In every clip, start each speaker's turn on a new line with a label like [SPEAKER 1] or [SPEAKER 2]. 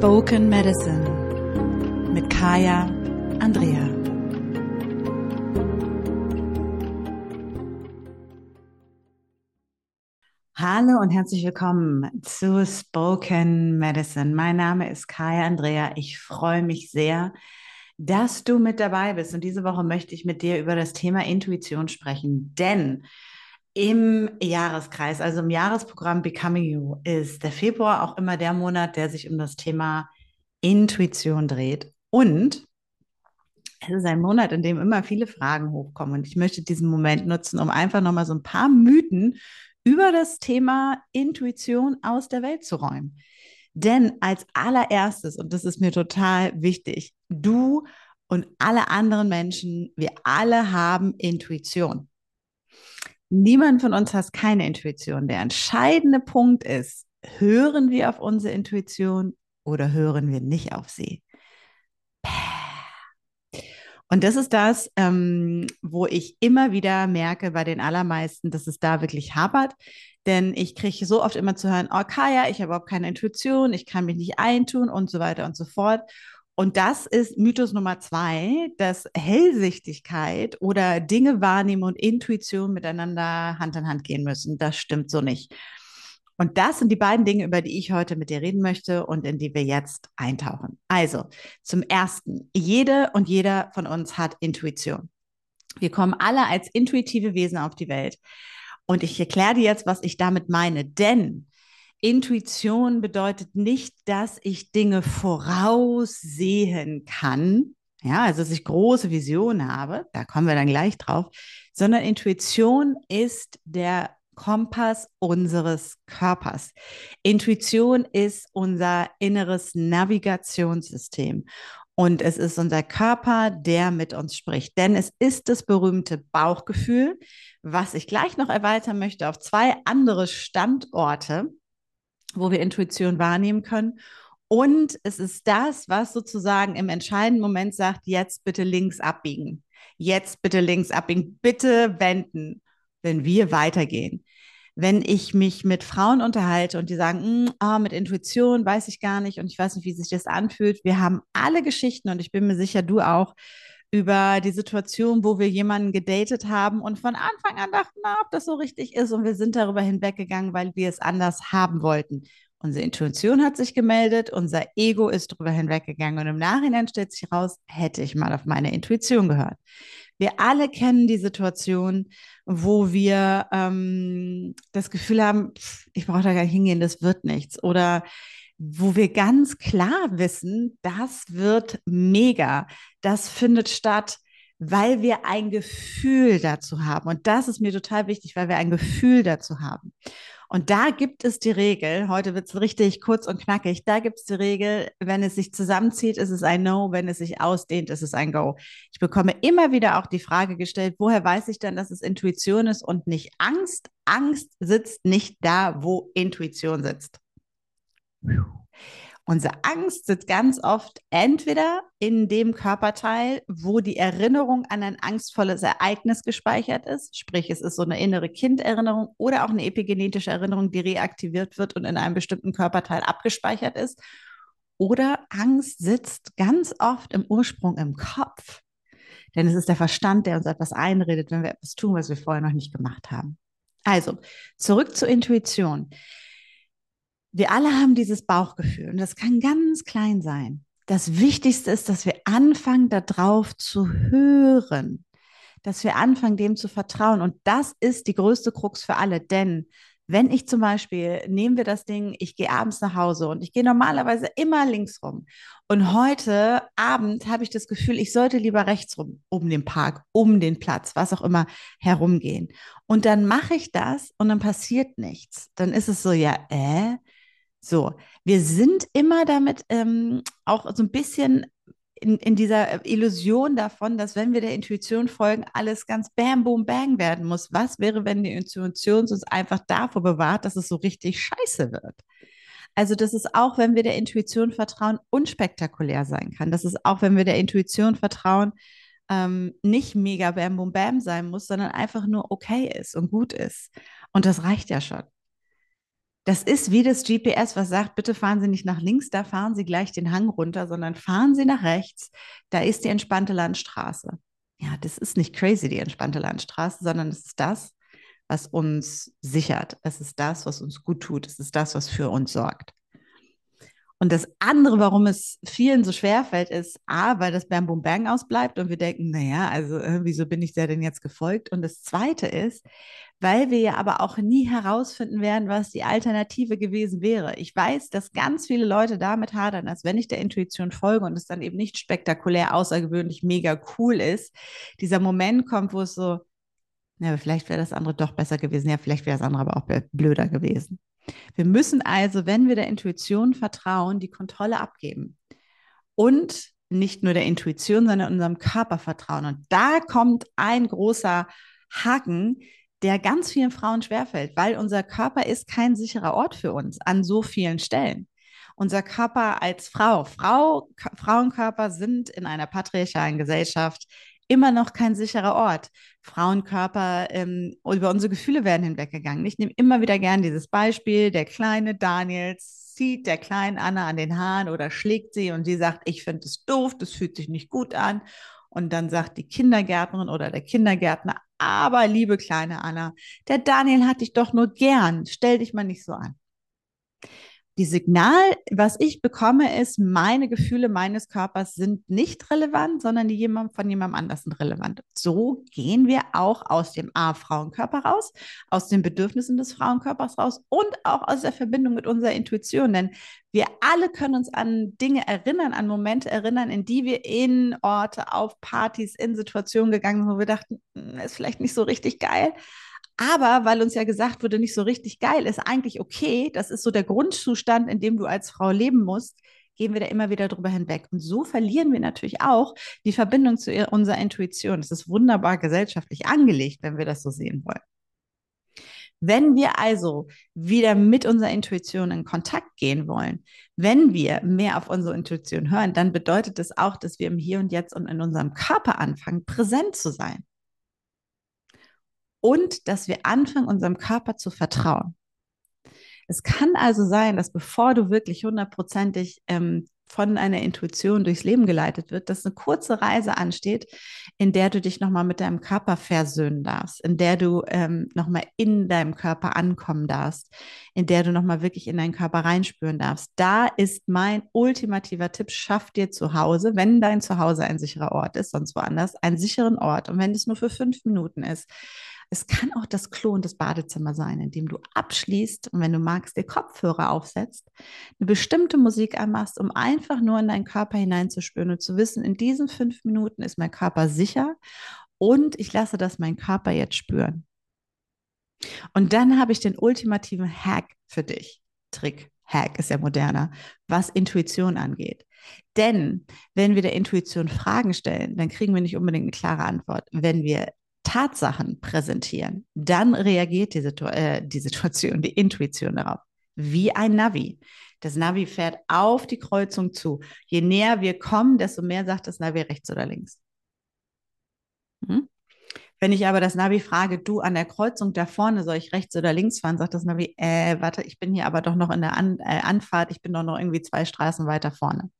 [SPEAKER 1] Spoken Medicine mit Kaya Andrea. Hallo und herzlich willkommen zu Spoken Medicine. Mein Name ist Kaya Andrea. Ich freue mich sehr, dass du mit dabei bist. Und diese Woche möchte ich mit dir über das Thema Intuition sprechen, denn im Jahreskreis, also im Jahresprogramm Becoming You, ist der Februar auch immer der Monat, der sich um das Thema Intuition dreht. Und es ist ein Monat, in dem immer viele Fragen hochkommen. Und ich möchte diesen Moment nutzen, um einfach nochmal so ein paar Mythen über das Thema Intuition aus der Welt zu räumen. Denn als allererstes, und das ist mir total wichtig, du und alle anderen Menschen, wir alle haben Intuition. Niemand von uns hat keine Intuition. Der entscheidende Punkt ist, hören wir auf unsere Intuition oder hören wir nicht auf sie? Und das ist das, ähm, wo ich immer wieder merke bei den allermeisten, dass es da wirklich hapert. Denn ich kriege so oft immer zu hören, oh Kaya, ich habe überhaupt keine Intuition, ich kann mich nicht eintun und so weiter und so fort. Und das ist Mythos Nummer zwei, dass Hellsichtigkeit oder Dinge wahrnehmen und Intuition miteinander Hand in Hand gehen müssen. Das stimmt so nicht. Und das sind die beiden Dinge, über die ich heute mit dir reden möchte und in die wir jetzt eintauchen. Also, zum ersten, jede und jeder von uns hat Intuition. Wir kommen alle als intuitive Wesen auf die Welt. Und ich erkläre dir jetzt, was ich damit meine. Denn Intuition bedeutet nicht, dass ich Dinge voraussehen kann, ja, also dass ich große Visionen habe, da kommen wir dann gleich drauf, sondern Intuition ist der Kompass unseres Körpers. Intuition ist unser inneres Navigationssystem. Und es ist unser Körper, der mit uns spricht. Denn es ist das berühmte Bauchgefühl, was ich gleich noch erweitern möchte auf zwei andere Standorte wo wir Intuition wahrnehmen können. Und es ist das, was sozusagen im entscheidenden Moment sagt, jetzt bitte links abbiegen. Jetzt bitte links abbiegen. Bitte wenden, wenn wir weitergehen. Wenn ich mich mit Frauen unterhalte und die sagen, ah, mit Intuition weiß ich gar nicht und ich weiß nicht, wie sich das anfühlt. Wir haben alle Geschichten und ich bin mir sicher, du auch, über die Situation, wo wir jemanden gedatet haben und von Anfang an dachten, na, ob das so richtig ist. Und wir sind darüber hinweggegangen, weil wir es anders haben wollten. Unsere Intuition hat sich gemeldet, unser Ego ist darüber hinweggegangen und im Nachhinein stellt sich raus, hätte ich mal auf meine Intuition gehört. Wir alle kennen die Situation, wo wir ähm, das Gefühl haben, pff, ich brauche da gar nicht hingehen, das wird nichts. Oder wo wir ganz klar wissen, das wird mega, das findet statt, weil wir ein Gefühl dazu haben. Und das ist mir total wichtig, weil wir ein Gefühl dazu haben. Und da gibt es die Regel, heute wird es richtig kurz und knackig, da gibt es die Regel, wenn es sich zusammenzieht, ist es ein No, wenn es sich ausdehnt, ist es ein Go. Ich bekomme immer wieder auch die Frage gestellt, woher weiß ich denn, dass es Intuition ist und nicht Angst? Angst sitzt nicht da, wo Intuition sitzt. Unsere Angst sitzt ganz oft entweder in dem Körperteil, wo die Erinnerung an ein angstvolles Ereignis gespeichert ist, sprich es ist so eine innere Kinderinnerung oder auch eine epigenetische Erinnerung, die reaktiviert wird und in einem bestimmten Körperteil abgespeichert ist. Oder Angst sitzt ganz oft im Ursprung im Kopf. Denn es ist der Verstand, der uns etwas einredet, wenn wir etwas tun, was wir vorher noch nicht gemacht haben. Also, zurück zur Intuition wir alle haben dieses Bauchgefühl und das kann ganz klein sein. Das Wichtigste ist, dass wir anfangen, darauf zu hören, dass wir anfangen, dem zu vertrauen. Und das ist die größte Krux für alle, denn wenn ich zum Beispiel, nehmen wir das Ding, ich gehe abends nach Hause und ich gehe normalerweise immer links rum. Und heute Abend habe ich das Gefühl, ich sollte lieber rechts rum, um den Park, um den Platz, was auch immer, herumgehen. Und dann mache ich das und dann passiert nichts. Dann ist es so, ja, äh, so, wir sind immer damit ähm, auch so ein bisschen in, in dieser Illusion davon, dass wenn wir der Intuition folgen, alles ganz bam, boom, bang werden muss. Was wäre, wenn die Intuition uns einfach davor bewahrt, dass es so richtig scheiße wird? Also, dass es auch, wenn wir der Intuition vertrauen, unspektakulär sein kann. Dass es auch, wenn wir der Intuition vertrauen, ähm, nicht mega bam, boom, bam sein muss, sondern einfach nur okay ist und gut ist. Und das reicht ja schon. Das ist wie das GPS, was sagt, bitte fahren Sie nicht nach links, da fahren Sie gleich den Hang runter, sondern fahren Sie nach rechts, da ist die entspannte Landstraße. Ja, das ist nicht crazy, die entspannte Landstraße, sondern es ist das, was uns sichert. Es ist das, was uns gut tut. Es ist das, was für uns sorgt. Und das andere, warum es vielen so schwer fällt, ist A, weil das Bam Boom Bang ausbleibt und wir denken, naja, also äh, wieso bin ich der denn jetzt gefolgt? Und das zweite ist, weil wir ja aber auch nie herausfinden werden, was die Alternative gewesen wäre. Ich weiß, dass ganz viele Leute damit hadern, dass wenn ich der Intuition folge und es dann eben nicht spektakulär, außergewöhnlich, mega cool ist, dieser Moment kommt, wo es so, ja, vielleicht wäre das andere doch besser gewesen. Ja, vielleicht wäre das andere aber auch blöder gewesen. Wir müssen also, wenn wir der Intuition vertrauen, die Kontrolle abgeben. Und nicht nur der Intuition, sondern unserem Körper vertrauen. Und da kommt ein großer Haken, der ganz vielen Frauen schwerfällt, weil unser Körper ist kein sicherer Ort für uns an so vielen Stellen. Unser Körper als Frau, Frau Frauenkörper sind in einer patriarchalen Gesellschaft immer noch kein sicherer Ort. Frauenkörper, ähm, über unsere Gefühle werden hinweggegangen. Ich nehme immer wieder gern dieses Beispiel, der kleine Daniel zieht der kleinen Anna an den Haaren oder schlägt sie und sie sagt, ich finde es doof, das fühlt sich nicht gut an. Und dann sagt die Kindergärtnerin oder der Kindergärtner, aber liebe kleine Anna, der Daniel hat dich doch nur gern, stell dich mal nicht so an die Signal, was ich bekomme, ist, meine Gefühle meines Körpers sind nicht relevant, sondern die von jemandem anders sind relevant. So gehen wir auch aus dem A-Frauenkörper raus, aus den Bedürfnissen des Frauenkörpers raus und auch aus der Verbindung mit unserer Intuition. Denn wir alle können uns an Dinge erinnern, an Momente erinnern, in die wir in Orte, auf Partys, in Situationen gegangen sind, wo wir dachten, hm, ist vielleicht nicht so richtig geil. Aber weil uns ja gesagt wurde, nicht so richtig geil, ist eigentlich okay, das ist so der Grundzustand, in dem du als Frau leben musst, gehen wir da immer wieder drüber hinweg. Und so verlieren wir natürlich auch die Verbindung zu unserer Intuition. Das ist wunderbar gesellschaftlich angelegt, wenn wir das so sehen wollen. Wenn wir also wieder mit unserer Intuition in Kontakt gehen wollen, wenn wir mehr auf unsere Intuition hören, dann bedeutet das auch, dass wir im Hier und Jetzt und in unserem Körper anfangen, präsent zu sein und dass wir anfangen, unserem Körper zu vertrauen. Es kann also sein, dass bevor du wirklich hundertprozentig ähm, von einer Intuition durchs Leben geleitet wird, dass eine kurze Reise ansteht, in der du dich nochmal mit deinem Körper versöhnen darfst, in der du ähm, nochmal in deinem Körper ankommen darfst, in der du nochmal wirklich in deinen Körper reinspüren darfst. Da ist mein ultimativer Tipp, schaff dir zu Hause, wenn dein Zuhause ein sicherer Ort ist, sonst woanders, einen sicheren Ort. Und wenn es nur für fünf Minuten ist, es kann auch das Klo und das Badezimmer sein, in dem du abschließt und wenn du magst, dir Kopfhörer aufsetzt, eine bestimmte Musik anmachst, um einfach nur in deinen Körper hineinzuspüren und zu wissen, in diesen fünf Minuten ist mein Körper sicher und ich lasse das mein Körper jetzt spüren. Und dann habe ich den ultimativen Hack für dich. Trick, Hack ist ja moderner, was Intuition angeht. Denn wenn wir der Intuition Fragen stellen, dann kriegen wir nicht unbedingt eine klare Antwort. Wenn wir Tatsachen präsentieren, dann reagiert die, Situ äh, die Situation, die Intuition darauf, wie ein Navi. Das Navi fährt auf die Kreuzung zu. Je näher wir kommen, desto mehr sagt das Navi rechts oder links. Hm? Wenn ich aber das Navi frage, du an der Kreuzung da vorne, soll ich rechts oder links fahren, sagt das Navi, äh, warte, ich bin hier aber doch noch in der an äh, Anfahrt, ich bin doch noch irgendwie zwei Straßen weiter vorne.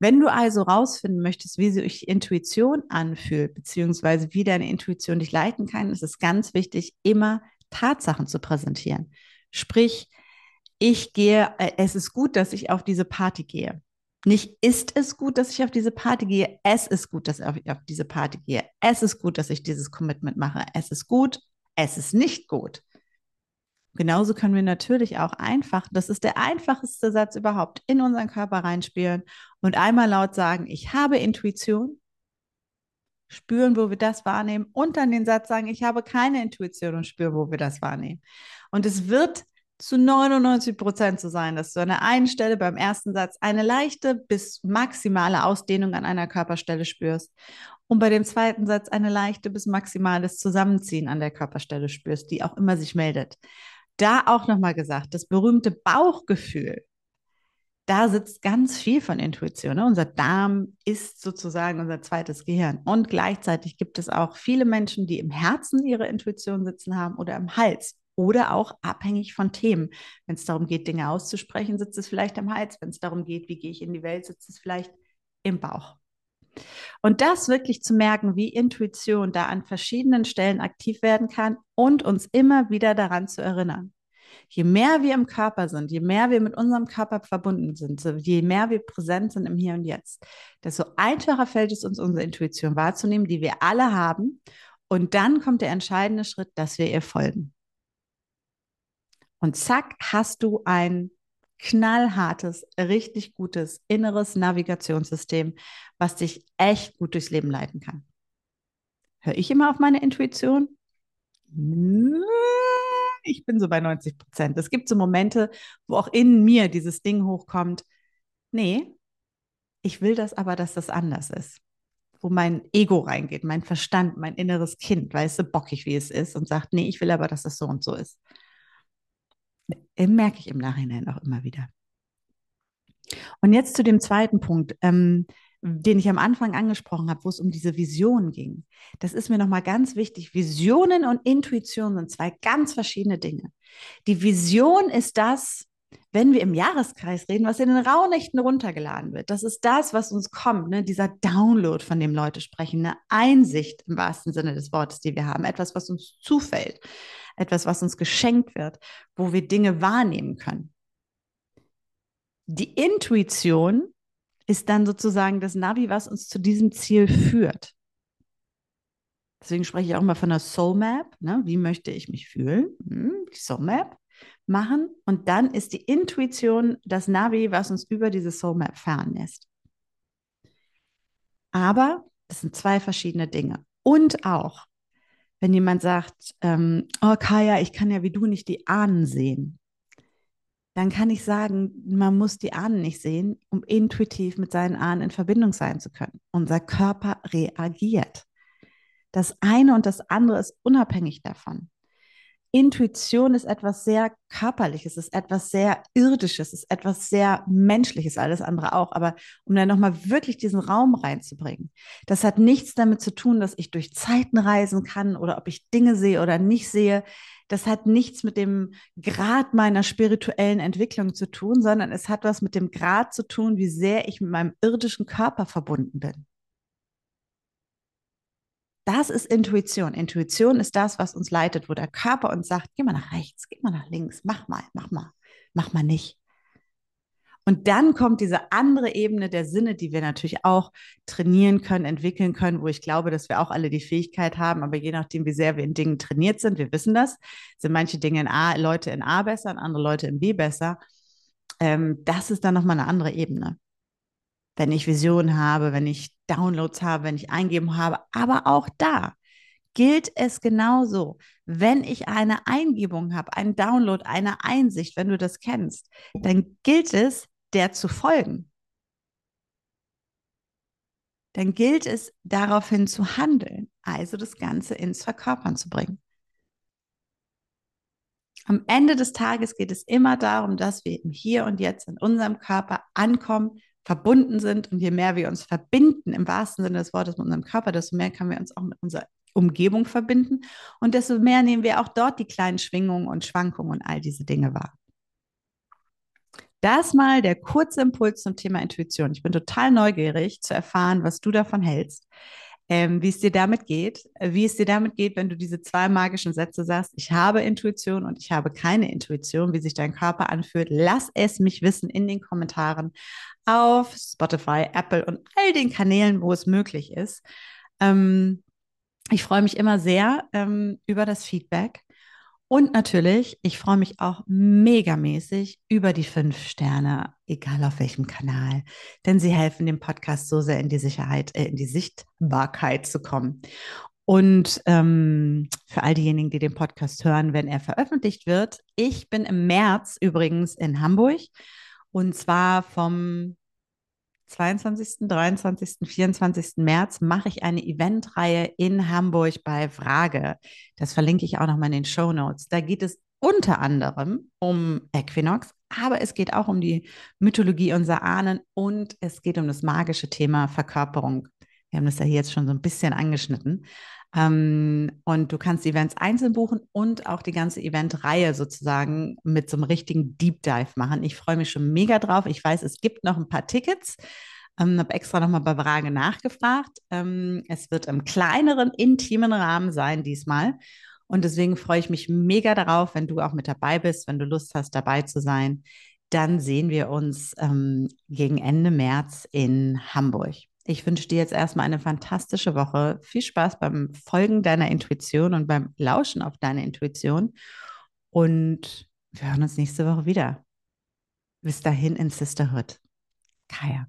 [SPEAKER 1] Wenn du also rausfinden möchtest, wie sich Intuition anfühlt, beziehungsweise wie deine Intuition dich leiten kann, ist es ganz wichtig, immer Tatsachen zu präsentieren. Sprich, ich gehe, äh, es ist gut, dass ich auf diese Party gehe. Nicht ist es gut, dass ich auf diese Party gehe, es ist gut, dass ich auf diese Party gehe. Es ist gut, dass ich dieses Commitment mache. Es ist gut, es ist nicht gut. Genauso können wir natürlich auch einfach, das ist der einfachste Satz überhaupt, in unseren Körper reinspielen und einmal laut sagen, ich habe Intuition, spüren, wo wir das wahrnehmen und dann den Satz sagen, ich habe keine Intuition und spüren, wo wir das wahrnehmen. Und es wird zu 99 Prozent so sein, dass du an der einen Stelle beim ersten Satz eine leichte bis maximale Ausdehnung an einer Körperstelle spürst und bei dem zweiten Satz eine leichte bis maximales Zusammenziehen an der Körperstelle spürst, die auch immer sich meldet da auch nochmal gesagt, das berühmte Bauchgefühl, da sitzt ganz viel von Intuition. Ne? Unser Darm ist sozusagen unser zweites Gehirn. Und gleichzeitig gibt es auch viele Menschen, die im Herzen ihre Intuition sitzen haben oder im Hals oder auch abhängig von Themen. Wenn es darum geht, Dinge auszusprechen, sitzt es vielleicht am Hals. Wenn es darum geht, wie gehe ich in die Welt, sitzt es vielleicht im Bauch. Und das wirklich zu merken, wie Intuition da an verschiedenen Stellen aktiv werden kann und uns immer wieder daran zu erinnern. Je mehr wir im Körper sind, je mehr wir mit unserem Körper verbunden sind, je mehr wir präsent sind im Hier und Jetzt, desto einfacher fällt es uns, unsere Intuition wahrzunehmen, die wir alle haben. Und dann kommt der entscheidende Schritt, dass wir ihr folgen. Und zack, hast du ein knallhartes, richtig gutes inneres Navigationssystem, was dich echt gut durchs Leben leiten kann. Höre ich immer auf meine Intuition? Ich bin so bei 90 Prozent. Es gibt so Momente, wo auch in mir dieses Ding hochkommt. Nee, ich will das aber, dass das anders ist. Wo mein Ego reingeht, mein Verstand, mein inneres Kind, weißt du, bockig wie es ist und sagt, nee, ich will aber, dass das so und so ist. Äh, merke ich im Nachhinein auch immer wieder. Und jetzt zu dem zweiten Punkt, ähm, den ich am Anfang angesprochen habe, wo es um diese Vision ging. Das ist mir nochmal ganz wichtig. Visionen und Intuition sind zwei ganz verschiedene Dinge. Die Vision ist das, wenn wir im Jahreskreis reden, was in den Rauhnächten runtergeladen wird. Das ist das, was uns kommt, ne? dieser Download, von dem Leute sprechen, eine Einsicht im wahrsten Sinne des Wortes, die wir haben, etwas, was uns zufällt etwas, was uns geschenkt wird, wo wir Dinge wahrnehmen können. Die Intuition ist dann sozusagen das Navi, was uns zu diesem Ziel führt. Deswegen spreche ich auch mal von der Soul Map. Ne? Wie möchte ich mich fühlen? Hm, die Soul Map machen. Und dann ist die Intuition das Navi, was uns über diese Soul Map fahren lässt. Aber das sind zwei verschiedene Dinge. Und auch, wenn jemand sagt, ähm, oh Kaya, ich kann ja wie du nicht die Ahnen sehen, dann kann ich sagen, man muss die Ahnen nicht sehen, um intuitiv mit seinen Ahnen in Verbindung sein zu können. Unser Körper reagiert. Das eine und das andere ist unabhängig davon. Intuition ist etwas sehr Körperliches, ist etwas sehr Irdisches, ist etwas sehr Menschliches, alles andere auch. Aber um dann nochmal wirklich diesen Raum reinzubringen, das hat nichts damit zu tun, dass ich durch Zeiten reisen kann oder ob ich Dinge sehe oder nicht sehe. Das hat nichts mit dem Grad meiner spirituellen Entwicklung zu tun, sondern es hat was mit dem Grad zu tun, wie sehr ich mit meinem irdischen Körper verbunden bin. Das ist Intuition. Intuition ist das, was uns leitet, wo der Körper uns sagt, geh mal nach rechts, geh mal nach links, mach mal, mach mal, mach mal nicht. Und dann kommt diese andere Ebene der Sinne, die wir natürlich auch trainieren können, entwickeln können, wo ich glaube, dass wir auch alle die Fähigkeit haben, aber je nachdem, wie sehr wir in Dingen trainiert sind, wir wissen das, sind manche Dinge in A, Leute in A besser und andere Leute in B besser. Ähm, das ist dann nochmal eine andere Ebene wenn ich Visionen habe, wenn ich Downloads habe, wenn ich Eingeben habe. Aber auch da gilt es genauso. Wenn ich eine Eingebung habe, einen Download, eine Einsicht, wenn du das kennst, dann gilt es, der zu folgen. Dann gilt es, daraufhin zu handeln, also das Ganze ins Verkörpern zu bringen. Am Ende des Tages geht es immer darum, dass wir im Hier und Jetzt in unserem Körper ankommen, verbunden sind. Und je mehr wir uns verbinden, im wahrsten Sinne des Wortes mit unserem Körper, desto mehr können wir uns auch mit unserer Umgebung verbinden. Und desto mehr nehmen wir auch dort die kleinen Schwingungen und Schwankungen und all diese Dinge wahr. Das mal der kurze Impuls zum Thema Intuition. Ich bin total neugierig zu erfahren, was du davon hältst ähm, wie es dir damit geht, äh, wie es dir damit geht, wenn du diese zwei magischen Sätze sagst, ich habe Intuition und ich habe keine Intuition, wie sich dein Körper anfühlt. Lass es mich wissen in den Kommentaren auf Spotify, Apple und all den Kanälen, wo es möglich ist. Ähm, ich freue mich immer sehr ähm, über das Feedback. Und natürlich, ich freue mich auch megamäßig über die fünf Sterne, egal auf welchem Kanal, denn sie helfen dem Podcast so sehr in die Sicherheit, äh, in die Sichtbarkeit zu kommen. Und ähm, für all diejenigen, die den Podcast hören, wenn er veröffentlicht wird, ich bin im März übrigens in Hamburg und zwar vom 22., 23., 24. März mache ich eine Eventreihe in Hamburg bei Frage. Das verlinke ich auch nochmal in den Show Notes. Da geht es unter anderem um Equinox, aber es geht auch um die Mythologie unserer Ahnen und es geht um das magische Thema Verkörperung. Wir haben das ja hier jetzt schon so ein bisschen angeschnitten. Ähm, und du kannst Events einzeln buchen und auch die ganze Eventreihe sozusagen mit so einem richtigen Deep Dive machen. Ich freue mich schon mega drauf. Ich weiß, es gibt noch ein paar Tickets. Ähm, habe extra nochmal bei Frage nachgefragt. Ähm, es wird im kleineren, intimen Rahmen sein diesmal. Und deswegen freue ich mich mega darauf, wenn du auch mit dabei bist, wenn du Lust hast, dabei zu sein. Dann sehen wir uns ähm, gegen Ende März in Hamburg. Ich wünsche dir jetzt erstmal eine fantastische Woche. Viel Spaß beim Folgen deiner Intuition und beim Lauschen auf deine Intuition. Und wir hören uns nächste Woche wieder. Bis dahin in Sisterhood. Kaya.